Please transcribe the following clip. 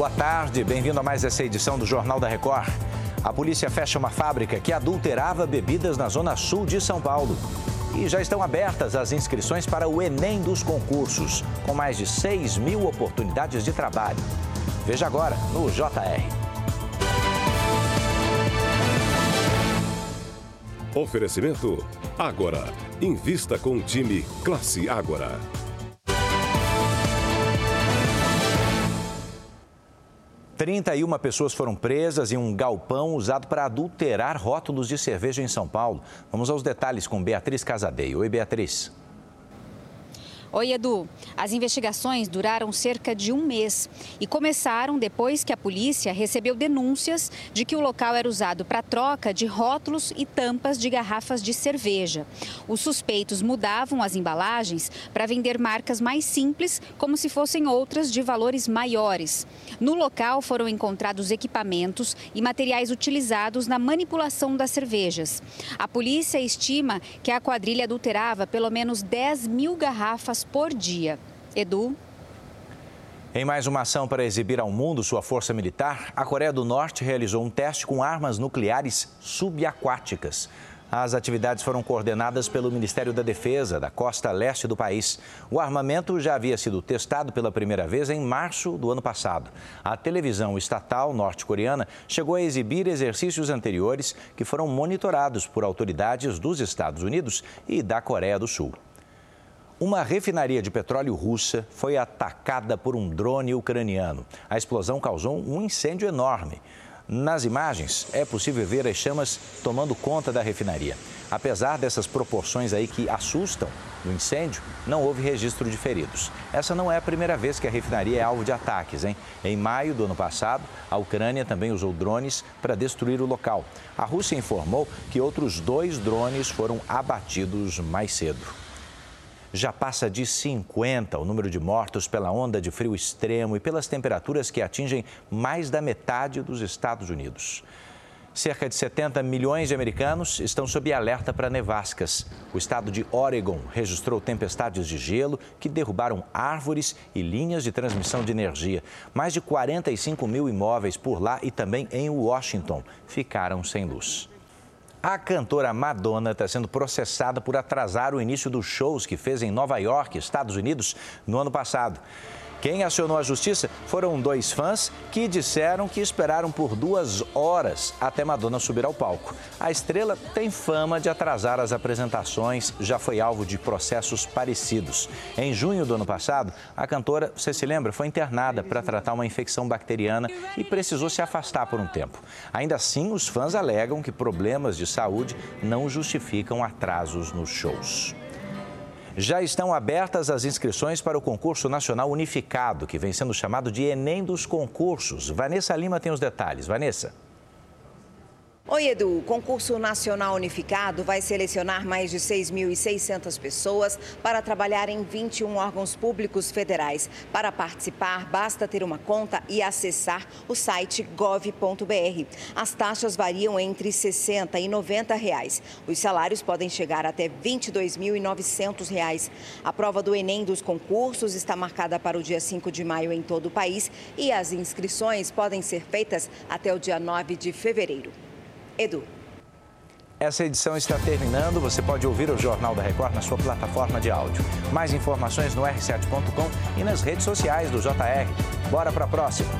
Boa tarde, bem-vindo a mais essa edição do Jornal da Record. A polícia fecha uma fábrica que adulterava bebidas na zona sul de São Paulo. E já estão abertas as inscrições para o Enem dos concursos, com mais de 6 mil oportunidades de trabalho. Veja agora no JR. Oferecimento Ágora. Invista com o time Classe Ágora. 31 pessoas foram presas em um galpão usado para adulterar rótulos de cerveja em São Paulo. Vamos aos detalhes com Beatriz Casadei. Oi, Beatriz. Oi, Edu. As investigações duraram cerca de um mês e começaram depois que a polícia recebeu denúncias de que o local era usado para troca de rótulos e tampas de garrafas de cerveja. Os suspeitos mudavam as embalagens para vender marcas mais simples, como se fossem outras de valores maiores. No local foram encontrados equipamentos e materiais utilizados na manipulação das cervejas. A polícia estima que a quadrilha adulterava pelo menos 10 mil garrafas por dia. Edu. Em mais uma ação para exibir ao mundo sua força militar, a Coreia do Norte realizou um teste com armas nucleares subaquáticas. As atividades foram coordenadas pelo Ministério da Defesa da costa leste do país. O armamento já havia sido testado pela primeira vez em março do ano passado. A televisão estatal norte-coreana chegou a exibir exercícios anteriores que foram monitorados por autoridades dos Estados Unidos e da Coreia do Sul. Uma refinaria de petróleo russa foi atacada por um drone ucraniano. A explosão causou um incêndio enorme. Nas imagens, é possível ver as chamas tomando conta da refinaria. Apesar dessas proporções aí que assustam do incêndio, não houve registro de feridos. Essa não é a primeira vez que a refinaria é alvo de ataques, hein? Em maio do ano passado, a Ucrânia também usou drones para destruir o local. A Rússia informou que outros dois drones foram abatidos mais cedo já passa de 50 o número de mortos pela onda de frio extremo e pelas temperaturas que atingem mais da metade dos Estados Unidos. Cerca de 70 milhões de americanos estão sob alerta para nevascas. O estado de Oregon registrou tempestades de gelo que derrubaram árvores e linhas de transmissão de energia. Mais de 45 mil imóveis por lá e também em Washington ficaram sem luz. A cantora Madonna está sendo processada por atrasar o início dos shows que fez em Nova York, Estados Unidos, no ano passado. Quem acionou a justiça foram dois fãs que disseram que esperaram por duas horas até Madonna subir ao palco. A estrela tem fama de atrasar as apresentações, já foi alvo de processos parecidos. Em junho do ano passado, a cantora, você se lembra, foi internada para tratar uma infecção bacteriana e precisou se afastar por um tempo. Ainda assim, os fãs alegam que problemas de saúde não justificam atrasos nos shows. Já estão abertas as inscrições para o concurso nacional unificado, que vem sendo chamado de Enem dos concursos. Vanessa Lima tem os detalhes. Vanessa. Oi, Edu. O concurso nacional unificado vai selecionar mais de 6.600 pessoas para trabalhar em 21 órgãos públicos federais. Para participar, basta ter uma conta e acessar o site gov.br. As taxas variam entre 60 e 90 reais. Os salários podem chegar até 22.900 reais. A prova do Enem dos concursos está marcada para o dia 5 de maio em todo o país e as inscrições podem ser feitas até o dia 9 de fevereiro. Edu. Essa edição está terminando. Você pode ouvir o Jornal da Record na sua plataforma de áudio. Mais informações no r7.com e nas redes sociais do JR. Bora para a próxima.